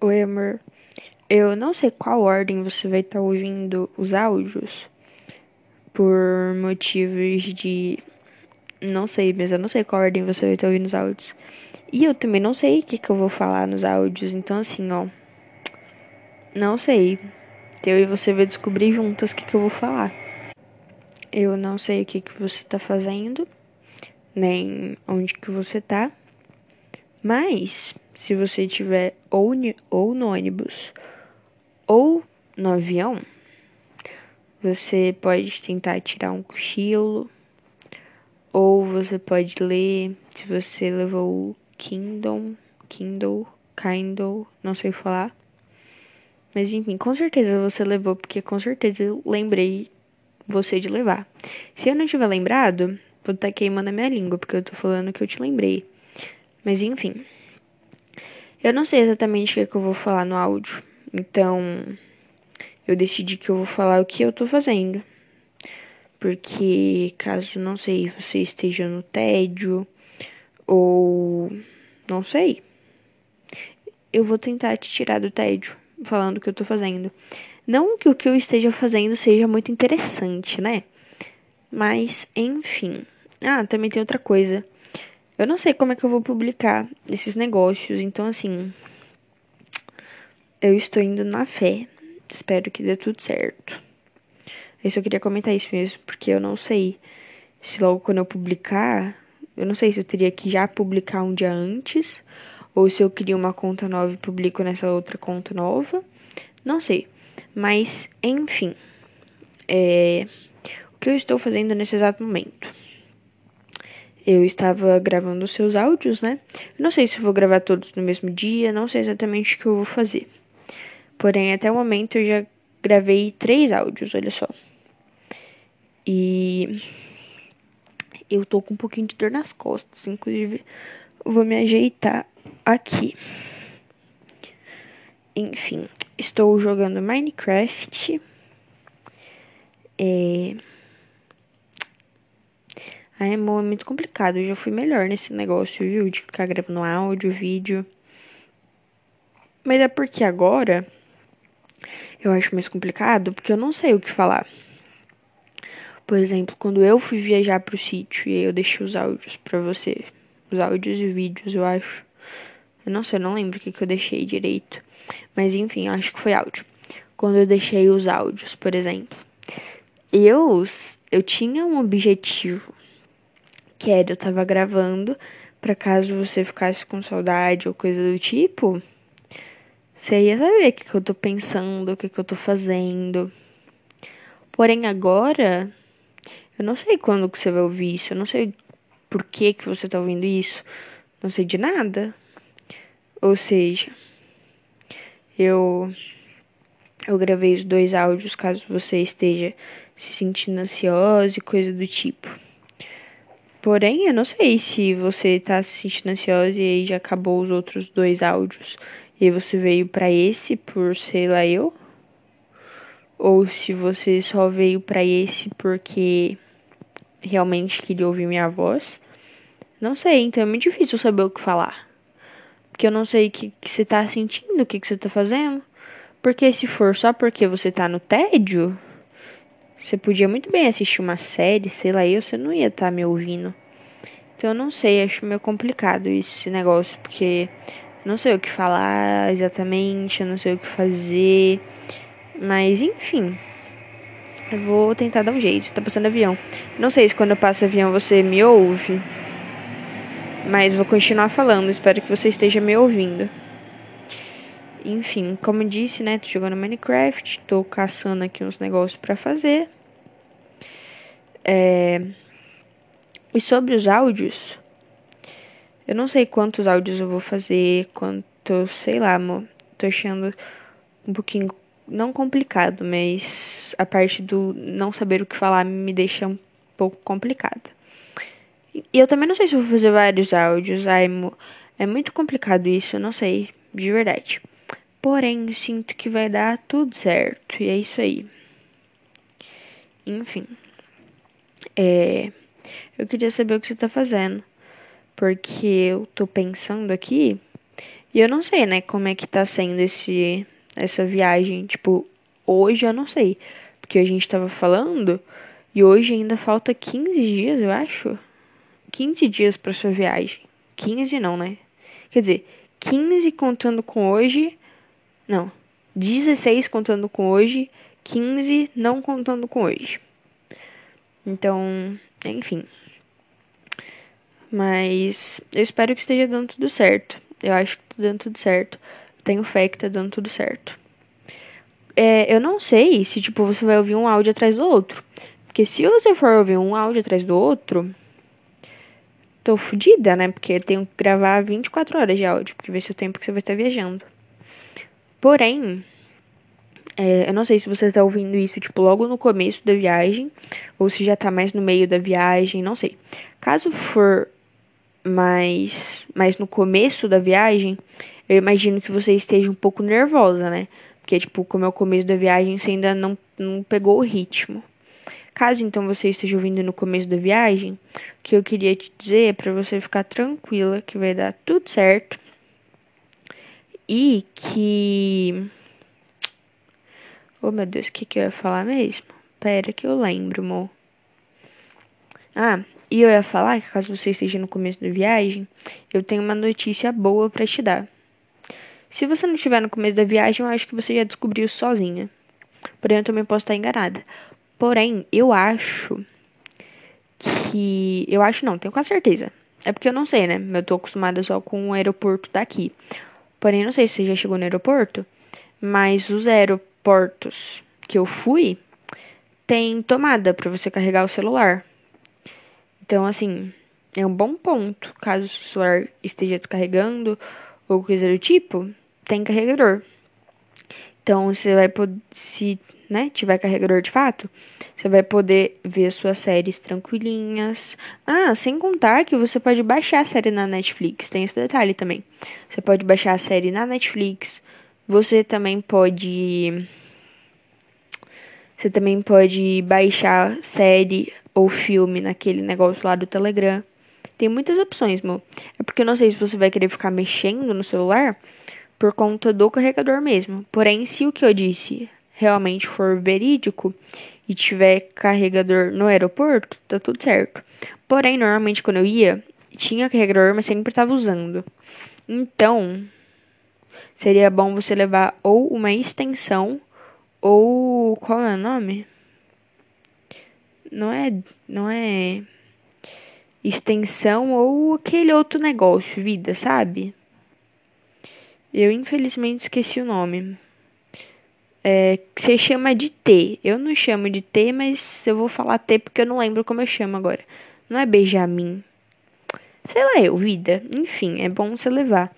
Oi, amor. Eu não sei qual ordem você vai estar ouvindo os áudios, por motivos de. Não sei, mas eu não sei qual ordem você vai estar ouvindo os áudios. E eu também não sei o que, que eu vou falar nos áudios, então assim, ó. Não sei. Eu e você vai descobrir juntas o que, que eu vou falar. Eu não sei o que, que você tá fazendo, nem onde que você tá. Mas, se você estiver ou, ou no ônibus ou no avião, você pode tentar tirar um cochilo, ou você pode ler, se você levou o Kindle, Kindle, Kindle, não sei falar. Mas enfim, com certeza você levou, porque com certeza eu lembrei você de levar. Se eu não tiver lembrado, vou estar queimando a minha língua, porque eu tô falando que eu te lembrei. Mas enfim. Eu não sei exatamente o que, é que eu vou falar no áudio. Então, eu decidi que eu vou falar o que eu tô fazendo. Porque caso, não sei, você esteja no tédio ou não sei, eu vou tentar te tirar do tédio falando o que eu tô fazendo. Não que o que eu esteja fazendo seja muito interessante, né? Mas, enfim. Ah, também tem outra coisa. Eu não sei como é que eu vou publicar esses negócios, então assim. Eu estou indo na fé. Espero que dê tudo certo. Eu só queria comentar isso mesmo, porque eu não sei se logo quando eu publicar. Eu não sei se eu teria que já publicar um dia antes, ou se eu crio uma conta nova e publico nessa outra conta nova. Não sei. Mas, enfim, é, o que eu estou fazendo nesse exato momento? Eu estava gravando os seus áudios, né? Não sei se vou gravar todos no mesmo dia, não sei exatamente o que eu vou fazer. Porém, até o momento eu já gravei três áudios, olha só. E eu tô com um pouquinho de dor nas costas, inclusive vou me ajeitar aqui. Enfim, estou jogando Minecraft. É... Ai, amor, é muito complicado. Eu já fui melhor nesse negócio, viu? De ficar gravando áudio, vídeo. Mas é porque agora eu acho mais complicado, porque eu não sei o que falar. Por exemplo, quando eu fui viajar pro sítio e eu deixei os áudios para você. Os áudios e vídeos, eu acho. Eu não sei, eu não lembro o que, que eu deixei direito. Mas enfim, acho que foi áudio. Quando eu deixei os áudios, por exemplo. Eu, eu tinha um objetivo. Que era, eu tava gravando. para caso você ficasse com saudade ou coisa do tipo. Você ia saber o que, que eu tô pensando, o que, que eu tô fazendo. Porém, agora. Eu não sei quando que você vai ouvir isso. Eu não sei por que, que você tá ouvindo isso. Não sei de nada. Ou seja, eu eu gravei os dois áudios caso você esteja se sentindo ansiosa e coisa do tipo. Porém, eu não sei se você tá se sentindo ansiosa e aí já acabou os outros dois áudios e você veio para esse por sei lá eu ou se você só veio para esse porque realmente queria ouvir minha voz. Não sei, então é muito difícil saber o que falar. Porque eu não sei o que, que você tá sentindo, o que, que você tá fazendo. Porque se for só porque você tá no tédio, você podia muito bem assistir uma série, sei lá, eu, você não ia estar tá me ouvindo. Então eu não sei, acho meio complicado esse negócio, porque não sei o que falar exatamente, eu não sei o que fazer. Mas enfim. Eu vou tentar dar um jeito. Tá passando avião. Não sei se quando eu passo avião você me ouve. Mas vou continuar falando. Espero que você esteja me ouvindo. Enfim, como eu disse, né? Tô jogando Minecraft. Tô caçando aqui uns negócios para fazer. É... E sobre os áudios. Eu não sei quantos áudios eu vou fazer. Quanto, sei lá, amor. Tô achando um pouquinho não complicado, mas a parte do não saber o que falar me deixa um pouco complicada. E eu também não sei se vou fazer vários áudios, ai, é muito complicado isso, eu não sei, de verdade. Porém, sinto que vai dar tudo certo, e é isso aí. Enfim. É, eu queria saber o que você tá fazendo, porque eu tô pensando aqui e eu não sei, né, como é que tá sendo esse essa viagem, tipo, hoje eu não sei, porque a gente tava falando e hoje ainda falta 15 dias, eu acho. 15 dias para sua viagem. 15 não, né? Quer dizer, 15 contando com hoje. Não. 16 contando com hoje. 15 não contando com hoje. Então, enfim. Mas eu espero que esteja dando tudo certo. Eu acho que tá dando tudo certo. Tenho fé que tá dando tudo certo. É, eu não sei se, tipo, você vai ouvir um áudio atrás do outro. Porque se você for ouvir um áudio atrás do outro, tô fodida, né? Porque eu tenho que gravar 24 horas de áudio, porque vai ser o tempo que você vai estar viajando. Porém, é, eu não sei se você está ouvindo isso, tipo, logo no começo da viagem, ou se já tá mais no meio da viagem, não sei. Caso for mais, mais no começo da viagem, eu imagino que você esteja um pouco nervosa, né? Porque, tipo, como é o começo da viagem, você ainda não, não pegou o ritmo. Caso então você esteja ouvindo no começo da viagem, o que eu queria te dizer é para você ficar tranquila que vai dar tudo certo e que. Oh meu Deus, o que, que eu ia falar mesmo? Pera que eu lembro, amor. Ah, e eu ia falar que caso você esteja no começo da viagem, eu tenho uma notícia boa para te dar. Se você não estiver no começo da viagem, eu acho que você já descobriu sozinha. Porém, eu também posso estar enganada. Porém, eu acho que. Eu acho não, tenho quase certeza. É porque eu não sei, né? Eu tô acostumada só com o aeroporto daqui. Porém, não sei se você já chegou no aeroporto, mas os aeroportos que eu fui tem tomada para você carregar o celular. Então, assim, é um bom ponto. Caso o celular esteja descarregando ou coisa do tipo, tem carregador. Então, você vai poder, se né, tiver carregador de fato, você vai poder ver suas séries tranquilinhas. Ah, sem contar que você pode baixar a série na Netflix, tem esse detalhe também. Você pode baixar a série na Netflix. Você também pode você também pode baixar série ou filme naquele negócio lá do Telegram. Tem muitas opções, mo. É porque eu não sei se você vai querer ficar mexendo no celular por conta do carregador mesmo. Porém, se o que eu disse realmente for verídico e tiver carregador no aeroporto, tá tudo certo. Porém, normalmente quando eu ia, tinha carregador, mas sempre tava usando. Então, seria bom você levar ou uma extensão ou qual é o nome? Não é, não é extensão ou aquele outro negócio, vida, sabe? Eu infelizmente esqueci o nome é, você chama de T. Eu não chamo de T, mas eu vou falar T porque eu não lembro como eu chamo agora. Não é Benjamin. Sei lá, eu, vida. Enfim, é bom você levar.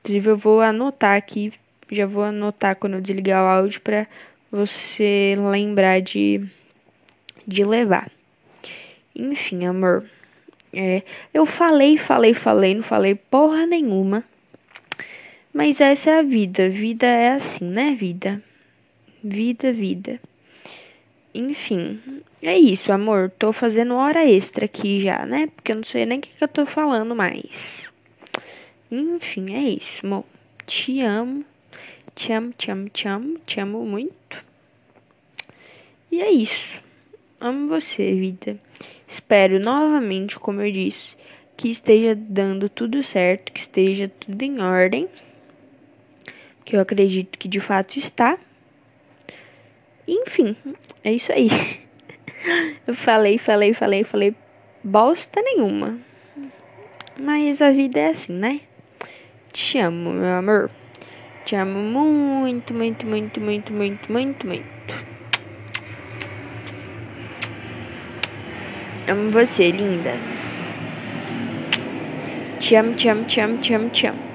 Inclusive, eu vou anotar aqui. Já vou anotar quando eu desligar o áudio pra você lembrar de, de levar. Enfim, amor. É, eu falei, falei, falei, não falei porra nenhuma. Mas essa é a vida. Vida é assim, né, vida? Vida, vida. Enfim, é isso, amor. Tô fazendo hora extra aqui já, né? Porque eu não sei nem o que, que eu tô falando mais. Enfim, é isso, amor. Te amo. Te amo, te amo, te amo. Te amo muito. E é isso. Amo você, vida. Espero novamente, como eu disse, que esteja dando tudo certo, que esteja tudo em ordem. Que eu acredito que de fato está. Enfim, é isso aí. Eu falei, falei, falei, falei bosta nenhuma. Mas a vida é assim, né? Te amo, meu amor. Te amo muito, muito, muito, muito, muito, muito, muito. Amo você, linda. Te amo, te amo, te amo, te amo, te amo.